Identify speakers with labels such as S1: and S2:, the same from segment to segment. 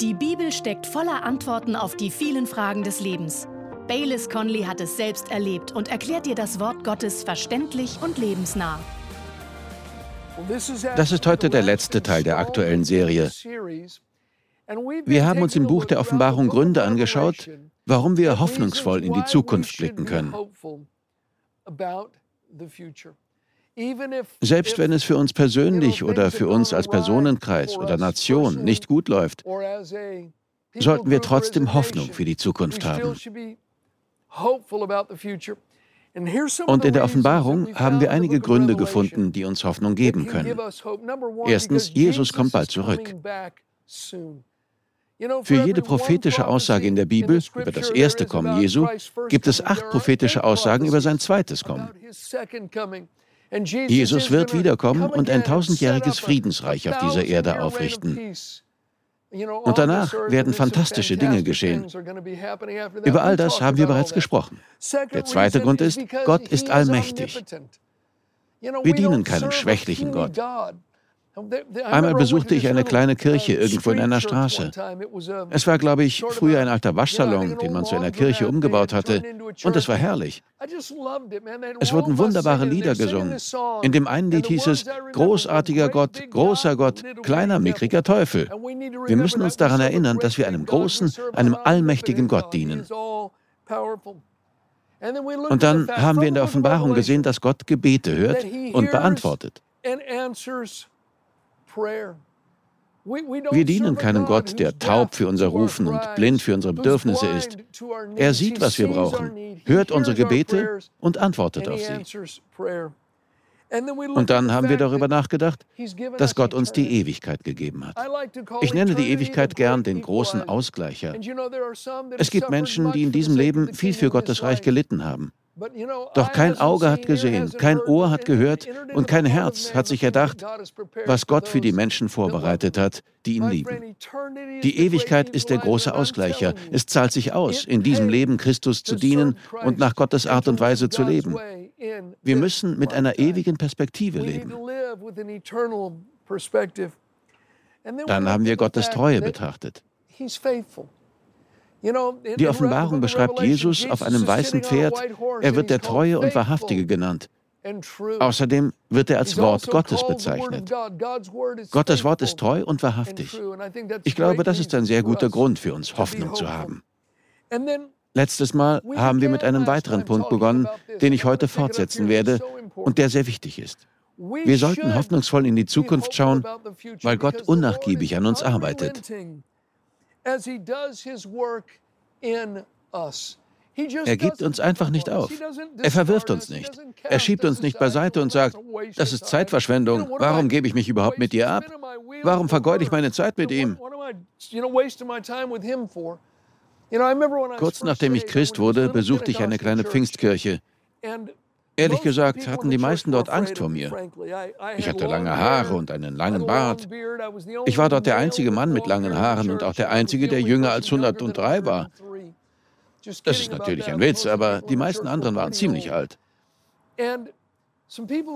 S1: Die Bibel steckt voller Antworten auf die vielen Fragen des Lebens. Baylis Conley hat es selbst erlebt und erklärt dir das Wort Gottes verständlich und lebensnah.
S2: Das ist heute der letzte Teil der aktuellen Serie. Wir haben uns im Buch der Offenbarung Gründe angeschaut, warum wir hoffnungsvoll in die Zukunft blicken können. Selbst wenn es für uns persönlich oder für uns als Personenkreis oder Nation nicht gut läuft, sollten wir trotzdem Hoffnung für die Zukunft haben. Und in der Offenbarung haben wir einige Gründe gefunden, die uns Hoffnung geben können. Erstens, Jesus kommt bald zurück. Für jede prophetische Aussage in der Bibel über das erste Kommen Jesu gibt es acht prophetische Aussagen über sein zweites Kommen. Jesus wird wiederkommen und ein tausendjähriges Friedensreich auf dieser Erde aufrichten. Und danach werden fantastische Dinge geschehen. Über all das haben wir bereits gesprochen. Der zweite Grund ist, Gott ist allmächtig. Wir dienen keinem schwächlichen Gott. Einmal besuchte ich eine kleine Kirche irgendwo in einer Straße. Es war, glaube ich, früher ein alter Waschsalon, den man zu einer Kirche umgebaut hatte. Und es war herrlich. Es wurden wunderbare Lieder gesungen. In dem einen Lied hieß es, großartiger Gott, großer Gott, kleiner, mickriger Teufel. Wir müssen uns daran erinnern, dass wir einem großen, einem allmächtigen Gott dienen. Und dann haben wir in der Offenbarung gesehen, dass Gott Gebete hört und beantwortet. Wir dienen keinem Gott, der taub für unser Rufen und blind für unsere Bedürfnisse ist. Er sieht, was wir brauchen, hört unsere Gebete und antwortet auf sie. Und dann haben wir darüber nachgedacht, dass Gott uns die Ewigkeit gegeben hat. Ich nenne die Ewigkeit gern den großen Ausgleicher. Es gibt Menschen, die in diesem Leben viel für Gottes Reich gelitten haben. Doch kein Auge hat gesehen, kein Ohr hat gehört und kein Herz hat sich erdacht, was Gott für die Menschen vorbereitet hat, die ihn lieben. Die Ewigkeit ist der große Ausgleicher. Es zahlt sich aus, in diesem Leben Christus zu dienen und nach Gottes Art und Weise zu leben. Wir müssen mit einer ewigen Perspektive leben. Dann haben wir Gottes Treue betrachtet. Die Offenbarung beschreibt Jesus auf einem weißen Pferd. Er wird der Treue und Wahrhaftige genannt. Außerdem wird er als also Wort Gottes bezeichnet. Gottes Wort ist treu und wahrhaftig. Ich glaube, das ist ein sehr guter Grund für uns, Hoffnung zu haben. Letztes Mal haben wir mit einem weiteren Punkt begonnen, den ich heute fortsetzen werde und der sehr wichtig ist. Wir sollten hoffnungsvoll in die Zukunft schauen, weil Gott unnachgiebig an uns arbeitet. Er gibt uns einfach nicht auf. Er verwirft uns nicht. Er schiebt uns nicht beiseite und sagt, das ist Zeitverschwendung. Warum gebe ich mich überhaupt mit dir ab? Warum vergeude ich meine Zeit mit ihm? Kurz nachdem ich Christ wurde, besuchte ich eine kleine Pfingstkirche. Ehrlich gesagt hatten die meisten dort Angst vor mir. Ich hatte lange Haare und einen langen Bart. Ich war dort der einzige Mann mit langen Haaren und auch der einzige, der jünger als 103 war. Das ist natürlich ein Witz, aber die meisten anderen waren ziemlich alt.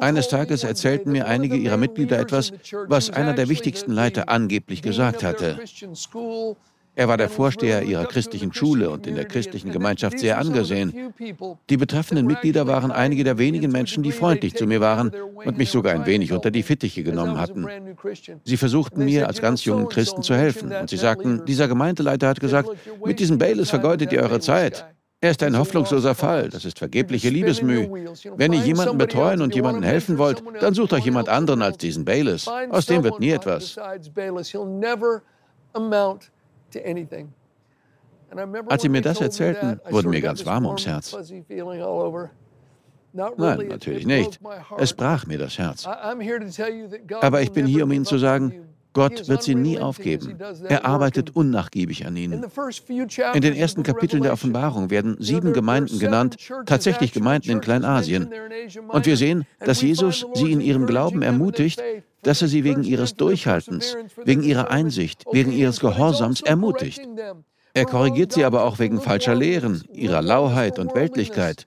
S2: Eines Tages erzählten mir einige ihrer Mitglieder etwas, was einer der wichtigsten Leiter angeblich gesagt hatte. Er war der Vorsteher ihrer christlichen Schule und in der christlichen Gemeinschaft sehr angesehen. Die betreffenden Mitglieder waren einige der wenigen Menschen, die freundlich zu mir waren und mich sogar ein wenig unter die Fittiche genommen hatten. Sie versuchten mir als ganz jungen Christen zu helfen und sie sagten, dieser Gemeindeleiter hat gesagt, mit diesem Bayless vergeudet ihr eure Zeit. Er ist ein hoffnungsloser Fall. Das ist vergebliche Liebesmüh. Wenn ihr jemanden betreuen und jemandem helfen wollt, dann sucht euch jemand anderen als diesen Bayless. Aus dem wird nie etwas. Als sie mir das erzählten, wurde mir ganz warm ums Herz. Nein, natürlich nicht. Es brach mir das Herz. Aber ich bin hier, um Ihnen zu sagen, Gott wird sie nie aufgeben. Er arbeitet unnachgiebig an ihnen. In den ersten Kapiteln der Offenbarung werden sieben Gemeinden genannt, tatsächlich Gemeinden in Kleinasien. Und wir sehen, dass Jesus sie in ihrem Glauben ermutigt, dass er sie wegen ihres Durchhaltens, wegen ihrer Einsicht, wegen ihres Gehorsams ermutigt. Er korrigiert sie aber auch wegen falscher Lehren, ihrer Lauheit und Weltlichkeit.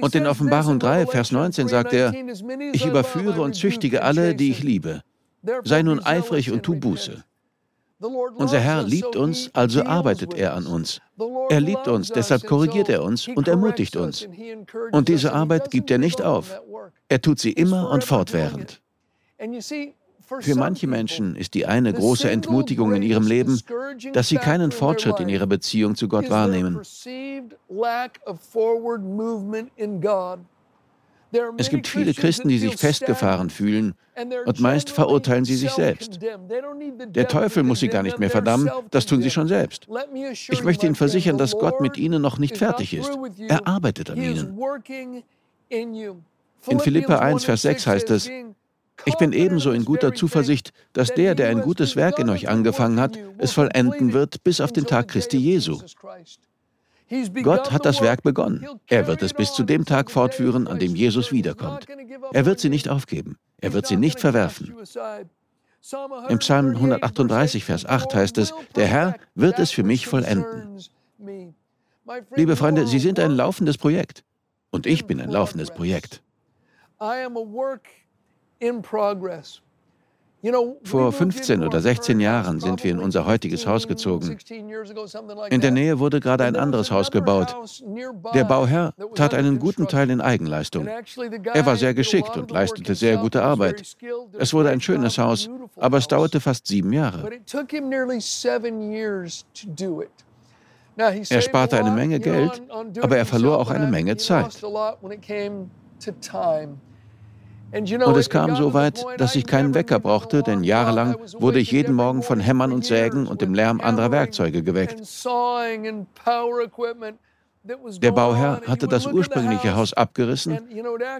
S2: Und in Offenbarung 3, Vers 19 sagt er, ich überführe und züchtige alle, die ich liebe. Sei nun eifrig und tu Buße. Unser Herr liebt uns, also arbeitet er an uns. Er liebt uns, deshalb korrigiert er uns und ermutigt uns. Und diese Arbeit gibt er nicht auf. Er tut sie immer und fortwährend. Für manche Menschen ist die eine große Entmutigung in ihrem Leben, dass sie keinen Fortschritt in ihrer Beziehung zu Gott wahrnehmen. Es gibt viele Christen, die sich festgefahren fühlen und meist verurteilen sie sich selbst. Der Teufel muss sie gar nicht mehr verdammen, das tun sie schon selbst. Ich möchte Ihnen versichern, dass Gott mit Ihnen noch nicht fertig ist. Er arbeitet an Ihnen. In Philippa 1, Vers 6 heißt es, ich bin ebenso in guter Zuversicht, dass der, der ein gutes Werk in euch angefangen hat, es vollenden wird bis auf den Tag Christi Jesu. Gott hat das Werk begonnen. Er wird es bis zu dem Tag fortführen, an dem Jesus wiederkommt. Er wird sie nicht aufgeben. Er wird sie nicht verwerfen. Im Psalm 138, Vers 8 heißt es, der Herr wird es für mich vollenden. Liebe Freunde, Sie sind ein laufendes Projekt. Und ich bin ein laufendes Projekt. Vor 15 oder 16 Jahren sind wir in unser heutiges Haus gezogen. In der Nähe wurde gerade ein anderes Haus gebaut. Der Bauherr tat einen guten Teil in Eigenleistung. Er war sehr geschickt und leistete sehr gute Arbeit. Es wurde ein schönes Haus, aber es dauerte fast sieben Jahre. Er sparte eine Menge Geld, aber er verlor auch eine Menge Zeit. Und es kam so weit, dass ich keinen Wecker brauchte, denn jahrelang wurde ich jeden Morgen von Hämmern und Sägen und dem Lärm anderer Werkzeuge geweckt. Der Bauherr hatte das ursprüngliche Haus abgerissen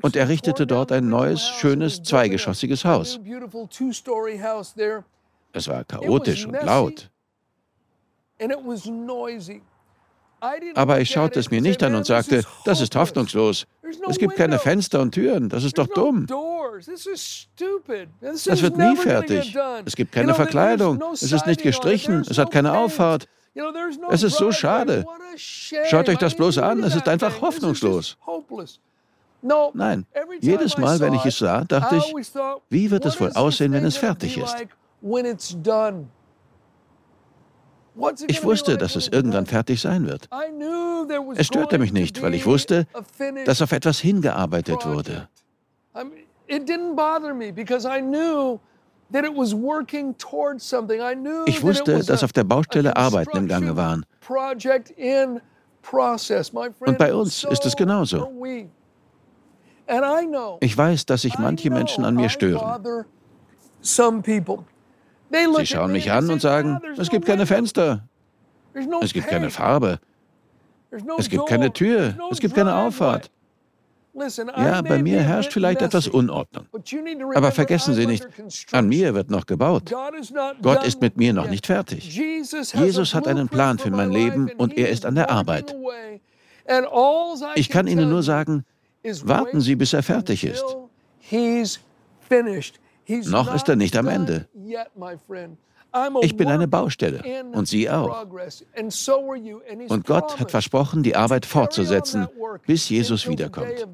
S2: und errichtete dort ein neues, schönes, zweigeschossiges Haus. Es war chaotisch und laut. Aber ich schaute es mir nicht an und sagte, das ist hoffnungslos. Es gibt keine Fenster und Türen, das ist doch dumm. Das wird nie fertig. Es gibt keine Verkleidung, es ist nicht gestrichen, es hat keine Auffahrt. Es ist so schade. Schaut euch das bloß an, es ist einfach hoffnungslos. Nein, jedes Mal, wenn ich es sah, dachte ich, wie wird es wohl aussehen, wenn es fertig ist? Ich wusste, dass es irgendwann fertig sein wird. Es störte mich nicht, weil ich wusste, dass auf etwas hingearbeitet wurde. Ich wusste, dass auf der Baustelle Arbeiten im Gange waren. Und bei uns ist es genauso. Ich weiß, dass sich manche Menschen an mir stören. Sie schauen mich an und sagen, es gibt keine Fenster, es gibt keine Farbe, es gibt keine Tür, es gibt keine Auffahrt. Ja, bei mir herrscht vielleicht etwas Unordnung. Aber vergessen Sie nicht, an mir wird noch gebaut. Gott ist mit mir noch nicht fertig. Jesus hat einen Plan für mein Leben und er ist an der Arbeit. Ich kann Ihnen nur sagen, warten Sie, bis er fertig ist. Noch ist er nicht am Ende. Ich bin eine Baustelle und Sie auch. Und Gott hat versprochen, die Arbeit fortzusetzen, bis Jesus wiederkommt.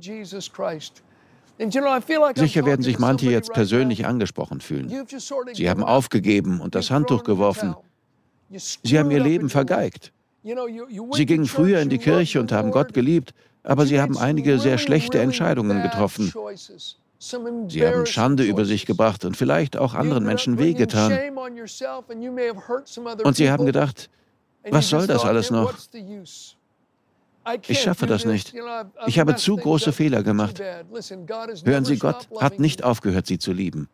S2: Sicher werden sich manche jetzt persönlich angesprochen fühlen. Sie haben aufgegeben und das Handtuch geworfen. Sie haben ihr Leben vergeigt. Sie gingen früher in die Kirche und haben Gott geliebt, aber sie haben einige sehr schlechte Entscheidungen getroffen. Sie haben Schande über sich gebracht und vielleicht auch anderen Menschen wehgetan. Und sie haben gedacht, was soll das alles noch? Ich schaffe das nicht. Ich habe zu große Fehler gemacht. Hören Sie, Gott hat nicht aufgehört, Sie zu lieben.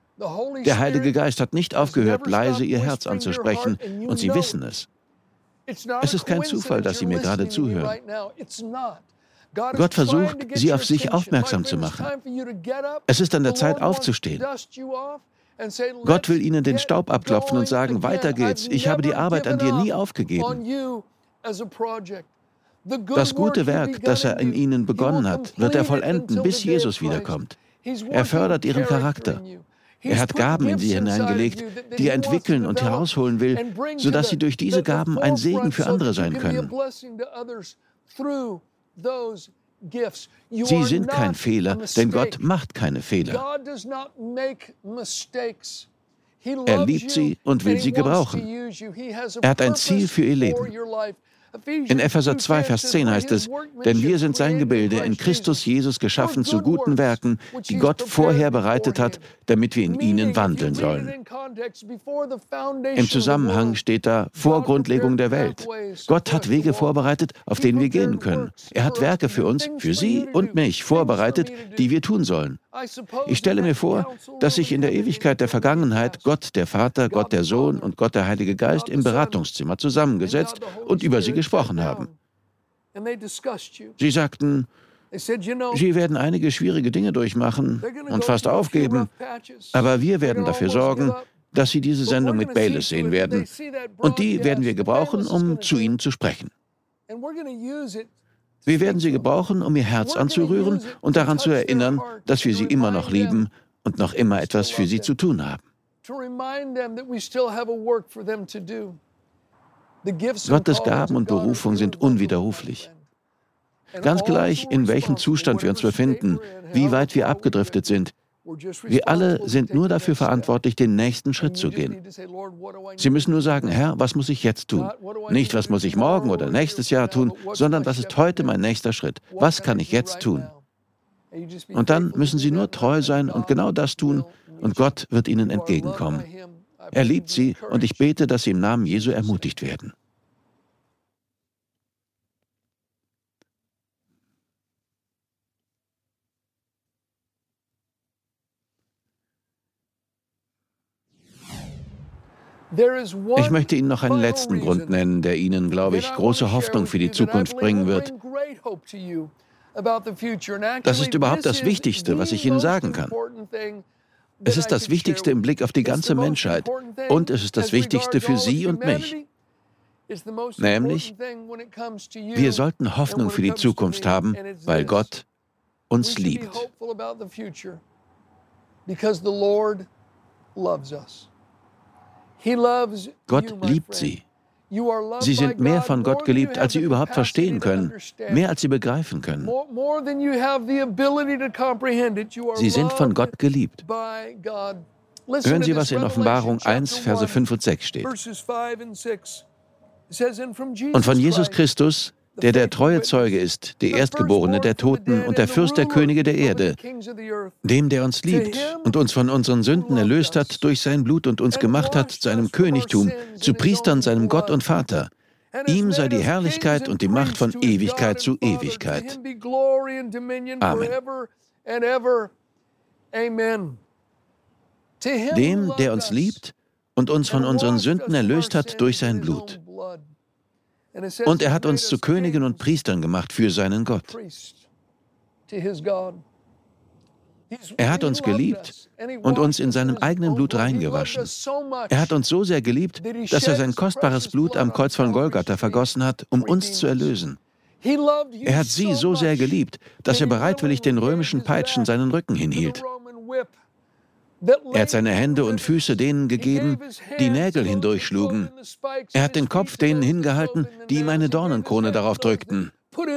S2: Der Heilige Geist hat nicht aufgehört, leise Ihr Herz anzusprechen, und Sie wissen es. Es ist kein Zufall, dass Sie mir gerade zuhören. Gott versucht, sie auf sich aufmerksam zu machen. Es ist an der Zeit aufzustehen. Gott will ihnen den Staub abklopfen und sagen, weiter geht's, ich habe die Arbeit an dir nie aufgegeben. Das gute Werk, das er in ihnen begonnen hat, wird er vollenden, bis Jesus wiederkommt. Er fördert ihren Charakter. Er hat Gaben in sie hineingelegt, die er entwickeln und herausholen will, sodass sie durch diese Gaben ein Segen für andere sein können. Sie sind kein Fehler, denn Gott macht keine Fehler. Er liebt sie und will sie gebrauchen. Er hat ein Ziel für ihr Leben. In Epheser 2, Vers 10 heißt es, denn wir sind sein Gebilde, in Christus Jesus geschaffen zu guten Werken, die Gott vorher bereitet hat, damit wir in ihnen wandeln sollen. Im Zusammenhang steht da vor Grundlegung der Welt. Gott hat Wege vorbereitet, auf denen wir gehen können. Er hat Werke für uns, für Sie und mich vorbereitet, die wir tun sollen. Ich stelle mir vor, dass sich in der Ewigkeit der Vergangenheit Gott der Vater, Gott der Sohn und Gott der Heilige Geist im Beratungszimmer zusammengesetzt und über sie gesprochen haben. Sie sagten, Sie werden einige schwierige Dinge durchmachen und fast aufgeben, aber wir werden dafür sorgen, dass Sie diese Sendung mit Bayless sehen werden. Und die werden wir gebrauchen, um zu Ihnen zu sprechen. Wir werden sie gebrauchen, um ihr Herz anzurühren und daran zu erinnern, dass wir sie immer noch lieben und noch immer etwas für sie zu tun haben. Gottes Gaben und Berufung sind unwiderruflich. Ganz gleich, in welchem Zustand wir uns befinden, wie weit wir abgedriftet sind, wir alle sind nur dafür verantwortlich, den nächsten Schritt zu gehen. Sie müssen nur sagen, Herr, was muss ich jetzt tun? Nicht, was muss ich morgen oder nächstes Jahr tun, sondern was ist heute mein nächster Schritt? Was kann ich jetzt tun? Und dann müssen Sie nur treu sein und genau das tun, und Gott wird Ihnen entgegenkommen. Er liebt Sie, und ich bete, dass Sie im Namen Jesu ermutigt werden. Ich möchte Ihnen noch einen letzten Grund nennen, der Ihnen, glaube ich, große Hoffnung für die Zukunft bringen wird. Das ist überhaupt das Wichtigste, was ich Ihnen sagen kann. Es ist das Wichtigste im Blick auf die ganze Menschheit und es ist das Wichtigste für Sie und mich. Nämlich, wir sollten Hoffnung für die Zukunft haben, weil Gott uns liebt. Because the Lord loves us. Gott liebt sie. Sie sind mehr von Gott geliebt, als sie überhaupt verstehen können, mehr als sie begreifen können. Sie sind von Gott geliebt. Hören Sie, was in Offenbarung 1, Verse 5 und 6 steht. Und von Jesus Christus, der der treue Zeuge ist, der Erstgeborene der Toten und der Fürst der Könige der Erde, dem, der uns liebt und uns von unseren Sünden erlöst hat durch sein Blut und uns gemacht hat zu einem Königtum, zu Priestern seinem Gott und Vater. Ihm sei die Herrlichkeit und die Macht von Ewigkeit zu Ewigkeit. Amen. Dem, der uns liebt und uns von unseren Sünden erlöst hat durch sein Blut. Und er hat uns zu Königen und Priestern gemacht für seinen Gott. Er hat uns geliebt und uns in seinem eigenen Blut reingewaschen. Er hat uns so sehr geliebt, dass er sein kostbares Blut am Kreuz von Golgatha vergossen hat, um uns zu erlösen. Er hat sie so sehr geliebt, dass er bereitwillig den römischen Peitschen seinen Rücken hinhielt. Er hat seine Hände und Füße denen gegeben, die Nägel hindurchschlugen. Er hat den Kopf denen hingehalten, die ihm eine Dornenkrone darauf drückten. Und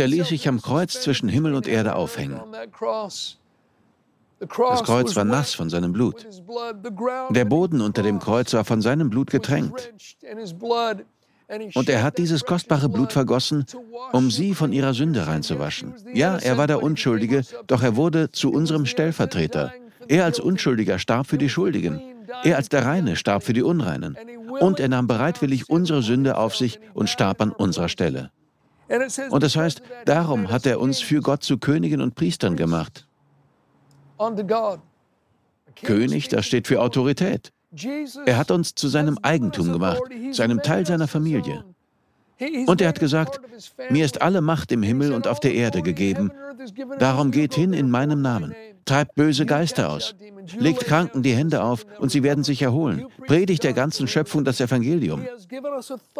S2: er ließ sich am Kreuz zwischen Himmel und Erde aufhängen. Das Kreuz war nass von seinem Blut. Der Boden unter dem Kreuz war von seinem Blut getränkt. Und er hat dieses kostbare Blut vergossen, um sie von ihrer Sünde reinzuwaschen. Ja, er war der Unschuldige, doch er wurde zu unserem Stellvertreter. Er als Unschuldiger starb für die Schuldigen. Er als der Reine starb für die Unreinen. Und er nahm bereitwillig unsere Sünde auf sich und starb an unserer Stelle. Und das heißt, darum hat er uns für Gott zu Königen und Priestern gemacht. König, das steht für Autorität. Er hat uns zu seinem Eigentum gemacht, zu einem Teil seiner Familie. Und er hat gesagt, mir ist alle Macht im Himmel und auf der Erde gegeben. Darum geht hin in meinem Namen. Treibt böse Geister aus. Legt Kranken die Hände auf und sie werden sich erholen. Predigt der ganzen Schöpfung das Evangelium.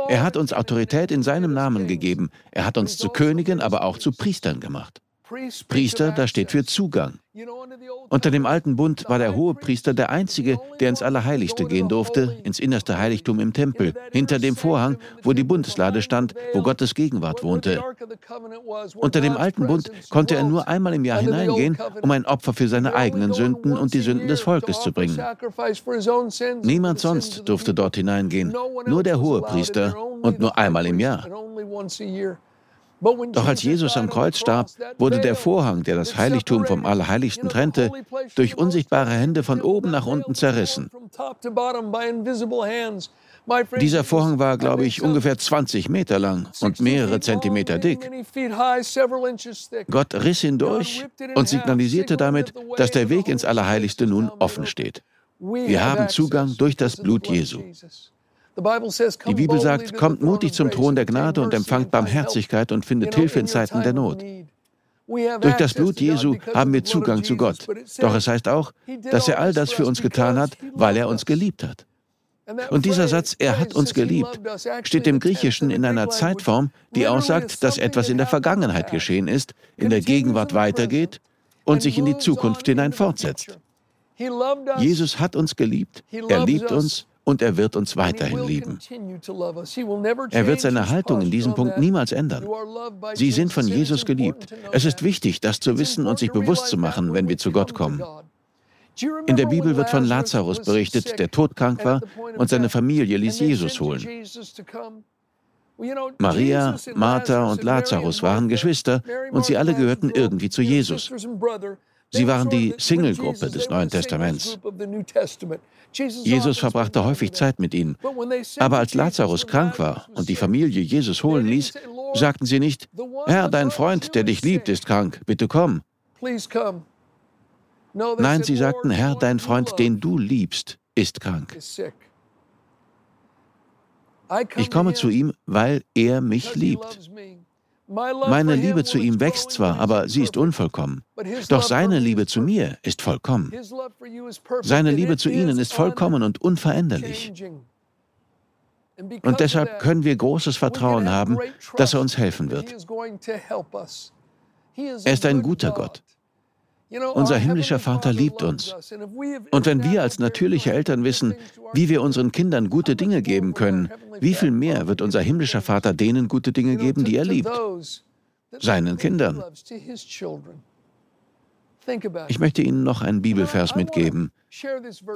S2: Er hat uns Autorität in seinem Namen gegeben. Er hat uns zu Königen, aber auch zu Priestern gemacht. Priester, da steht für Zugang. Unter dem alten Bund war der Hohepriester der Einzige, der ins Allerheiligste gehen durfte, ins innerste Heiligtum im Tempel, hinter dem Vorhang, wo die Bundeslade stand, wo Gottes Gegenwart wohnte. Unter dem alten Bund konnte er nur einmal im Jahr hineingehen, um ein Opfer für seine eigenen Sünden und die Sünden des Volkes zu bringen. Niemand sonst durfte dort hineingehen, nur der Hohepriester und nur einmal im Jahr. Doch als Jesus am Kreuz starb, wurde der Vorhang, der das Heiligtum vom Allerheiligsten trennte, durch unsichtbare Hände von oben nach unten zerrissen. Dieser Vorhang war, glaube ich, ungefähr 20 Meter lang und mehrere Zentimeter dick. Gott riss ihn durch und signalisierte damit, dass der Weg ins Allerheiligste nun offen steht. Wir haben Zugang durch das Blut Jesu. Die Bibel sagt, kommt mutig zum Thron der Gnade und empfangt Barmherzigkeit und findet Hilfe in Zeiten der Not. Durch das Blut Jesu haben wir Zugang zu Gott. Doch es heißt auch, dass er all das für uns getan hat, weil er uns geliebt hat. Und dieser Satz, er hat uns geliebt, steht im Griechischen in einer Zeitform, die aussagt, dass etwas in der Vergangenheit geschehen ist, in der Gegenwart weitergeht und sich in die Zukunft hinein fortsetzt. Jesus hat uns geliebt, er liebt uns und er wird uns weiterhin lieben. Er wird seine Haltung in diesem Punkt niemals ändern. Sie sind von Jesus geliebt. Es ist wichtig, das zu wissen und sich bewusst zu machen, wenn wir zu Gott kommen. In der Bibel wird von Lazarus berichtet, der todkrank war und seine Familie ließ Jesus holen. Maria, Martha und Lazarus waren Geschwister und sie alle gehörten irgendwie zu Jesus. Sie waren die Single-Gruppe des Neuen Testaments. Jesus verbrachte häufig Zeit mit ihnen. Aber als Lazarus krank war und die Familie Jesus holen ließ, sagten sie nicht, Herr, dein Freund, der dich liebt, ist krank, bitte komm. Nein, sie sagten, Herr, dein Freund, den du liebst, ist krank. Ich komme zu ihm, weil er mich liebt. Meine Liebe zu ihm wächst zwar, aber sie ist unvollkommen. Doch seine Liebe zu mir ist vollkommen. Seine Liebe zu ihnen ist vollkommen und unveränderlich. Und deshalb können wir großes Vertrauen haben, dass er uns helfen wird. Er ist ein guter Gott. Unser himmlischer Vater liebt uns. Und wenn wir als natürliche Eltern wissen, wie wir unseren Kindern gute Dinge geben können, wie viel mehr wird unser himmlischer Vater denen gute Dinge geben, die er liebt? Seinen Kindern. Ich möchte Ihnen noch einen Bibelvers mitgeben.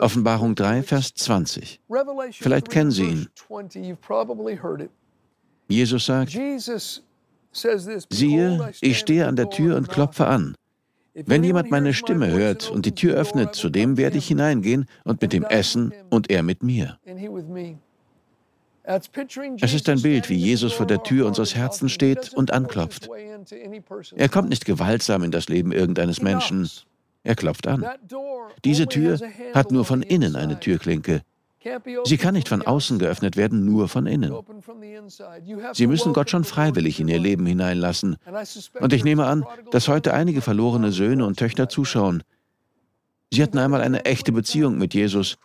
S2: Offenbarung 3, Vers 20. Vielleicht kennen Sie ihn. Jesus sagt, siehe, ich stehe an der Tür und klopfe an. Wenn jemand meine Stimme hört und die Tür öffnet, zu dem werde ich hineingehen und mit ihm essen und er mit mir. Es ist ein Bild, wie Jesus vor der Tür unseres Herzens steht und anklopft. Er kommt nicht gewaltsam in das Leben irgendeines Menschen. Er klopft an. Diese Tür hat nur von innen eine Türklinke. Sie kann nicht von außen geöffnet werden, nur von innen. Sie müssen Gott schon freiwillig in ihr Leben hineinlassen. Und ich nehme an, dass heute einige verlorene Söhne und Töchter zuschauen. Sie hatten einmal eine echte Beziehung mit Jesus.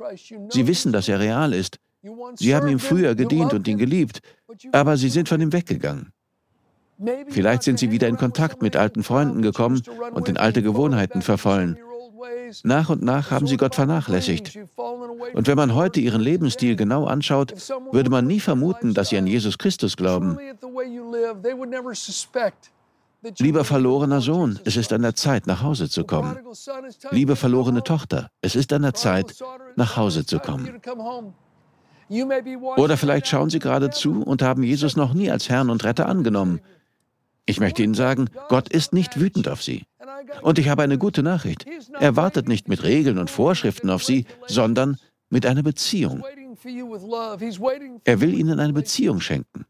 S2: Sie wissen, dass er real ist. Sie haben ihm früher gedient und ihn geliebt, aber sie sind von ihm weggegangen. Vielleicht sind sie wieder in Kontakt mit alten Freunden gekommen und in alte Gewohnheiten verfallen. Nach und nach haben sie Gott vernachlässigt. Und wenn man heute ihren Lebensstil genau anschaut, würde man nie vermuten, dass sie an Jesus Christus glauben. Lieber verlorener Sohn, es ist an der Zeit, nach Hause zu kommen. Liebe verlorene Tochter, es ist an der Zeit, nach Hause zu kommen. Oder vielleicht schauen Sie gerade zu und haben Jesus noch nie als Herrn und Retter angenommen. Ich möchte Ihnen sagen, Gott ist nicht wütend auf Sie. Und ich habe eine gute Nachricht. Er wartet nicht mit Regeln und Vorschriften auf Sie, sondern mit einer Beziehung. Er will Ihnen eine Beziehung schenken.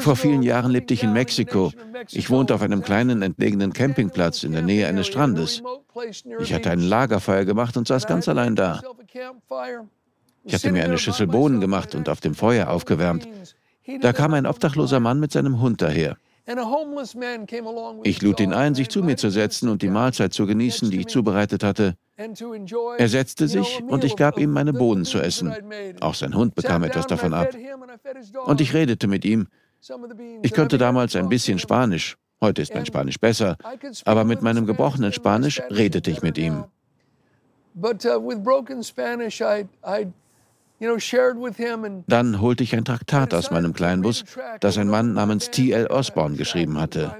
S2: Vor vielen Jahren lebte ich in Mexiko. Ich wohnte auf einem kleinen entlegenen Campingplatz in der Nähe eines Strandes. Ich hatte ein Lagerfeuer gemacht und saß ganz allein da. Ich hatte mir eine Schüssel Bohnen gemacht und auf dem Feuer aufgewärmt. Da kam ein obdachloser Mann mit seinem Hund daher. Ich lud ihn ein, sich zu mir zu setzen und die Mahlzeit zu genießen, die ich zubereitet hatte. Er setzte sich und ich gab ihm meine Bohnen zu essen. Auch sein Hund bekam etwas davon ab. Und ich redete mit ihm. Ich konnte damals ein bisschen Spanisch, heute ist mein Spanisch besser, aber mit meinem gebrochenen Spanisch redete ich mit ihm. Dann holte ich ein Traktat aus meinem Kleinbus, das ein Mann namens T.L. Osborne geschrieben hatte.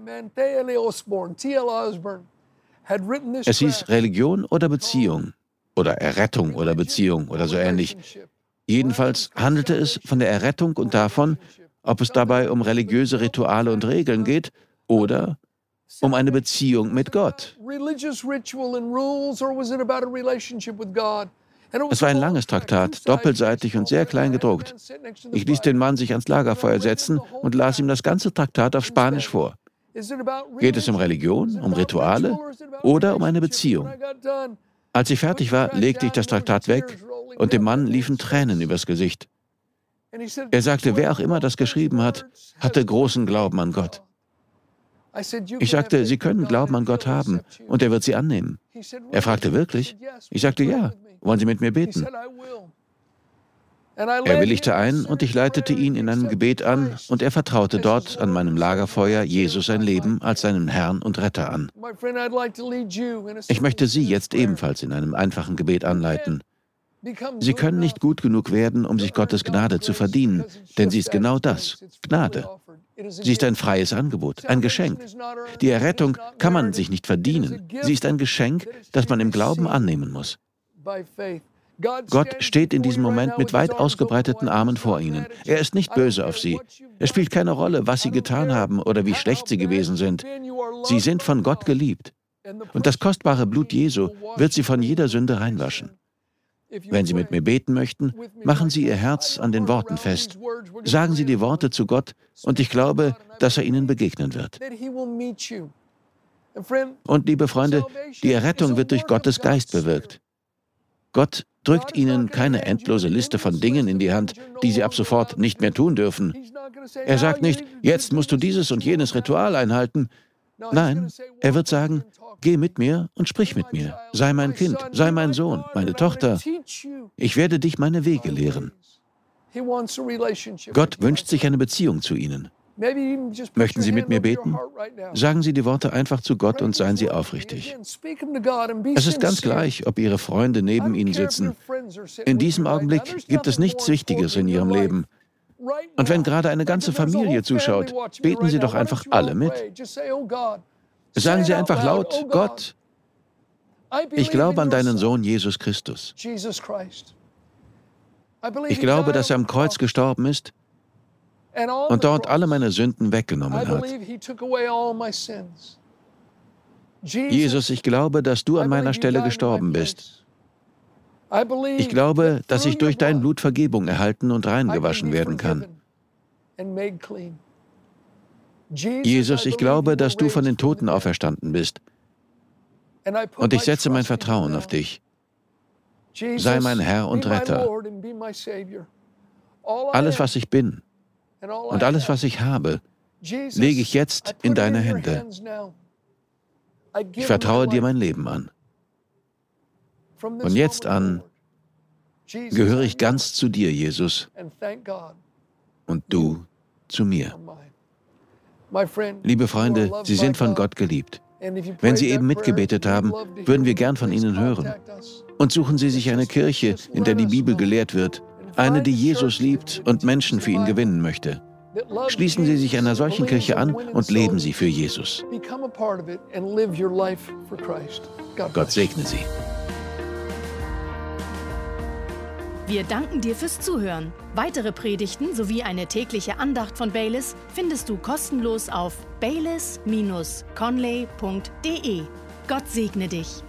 S2: Es hieß Religion oder Beziehung oder Errettung oder Beziehung oder so ähnlich. Jedenfalls handelte es von der Errettung und davon, ob es dabei um religiöse Rituale und Regeln geht oder um eine Beziehung mit Gott. Es war ein langes Traktat, doppelseitig und sehr klein gedruckt. Ich ließ den Mann sich ans Lagerfeuer setzen und las ihm das ganze Traktat auf Spanisch vor. Geht es um Religion, um Rituale oder um eine Beziehung? Als ich fertig war, legte ich das Traktat weg und dem Mann liefen Tränen übers Gesicht. Er sagte, wer auch immer das geschrieben hat, hatte großen Glauben an Gott. Ich sagte, Sie können Glauben an Gott haben und er wird Sie annehmen. Er fragte wirklich? Ich sagte, ja. Wollen Sie mit mir beten? Er willigte ein und ich leitete ihn in einem Gebet an und er vertraute dort an meinem Lagerfeuer Jesus sein Leben als seinen Herrn und Retter an. Ich möchte Sie jetzt ebenfalls in einem einfachen Gebet anleiten. Sie können nicht gut genug werden, um sich Gottes Gnade zu verdienen, denn sie ist genau das, Gnade. Sie ist ein freies Angebot, ein Geschenk. Die Errettung kann man sich nicht verdienen. Sie ist ein Geschenk, das man im Glauben annehmen muss. Gott steht in diesem Moment mit weit ausgebreiteten Armen vor ihnen. Er ist nicht böse auf sie. Es spielt keine Rolle, was sie getan haben oder wie schlecht sie gewesen sind. Sie sind von Gott geliebt. Und das kostbare Blut Jesu wird sie von jeder Sünde reinwaschen. Wenn Sie mit mir beten möchten, machen Sie Ihr Herz an den Worten fest. Sagen Sie die Worte zu Gott und ich glaube, dass er Ihnen begegnen wird. Und liebe Freunde, die Errettung wird durch Gottes Geist bewirkt. Gott drückt Ihnen keine endlose Liste von Dingen in die Hand, die Sie ab sofort nicht mehr tun dürfen. Er sagt nicht, jetzt musst du dieses und jenes Ritual einhalten. Nein, er wird sagen, Geh mit mir und sprich mit mir. Sei mein Kind, sei mein Sohn, meine Tochter. Ich werde dich meine Wege lehren. Gott wünscht sich eine Beziehung zu Ihnen. Möchten Sie mit mir beten? Sagen Sie die Worte einfach zu Gott und seien Sie aufrichtig. Es ist ganz gleich, ob Ihre Freunde neben Ihnen sitzen. In diesem Augenblick gibt es nichts Wichtiges in Ihrem Leben. Und wenn gerade eine ganze Familie zuschaut, beten Sie doch einfach alle mit. Sagen Sie einfach laut, Gott, ich glaube an deinen Sohn Jesus Christus. Ich glaube, dass er am Kreuz gestorben ist und dort alle meine Sünden weggenommen hat. Jesus, ich glaube, dass du an meiner Stelle gestorben bist. Ich glaube, dass ich durch dein Blut Vergebung erhalten und reingewaschen werden kann. Jesus, ich glaube, dass du von den Toten auferstanden bist. Und ich setze mein Vertrauen auf dich. Sei mein Herr und Retter. Alles, was ich bin und alles, was ich habe, lege ich jetzt in deine Hände. Ich vertraue dir mein Leben an. Von jetzt an gehöre ich ganz zu dir, Jesus, und du zu mir. Liebe Freunde, Sie sind von Gott geliebt. Wenn Sie eben mitgebetet haben, würden wir gern von Ihnen hören. Und suchen Sie sich eine Kirche, in der die Bibel gelehrt wird, eine, die Jesus liebt und Menschen für ihn gewinnen möchte. Schließen Sie sich einer solchen Kirche an und leben Sie für Jesus. Gott segne Sie.
S1: Wir danken dir fürs Zuhören. Weitere Predigten sowie eine tägliche Andacht von Baylis findest du kostenlos auf baylis-conley.de. Gott segne dich.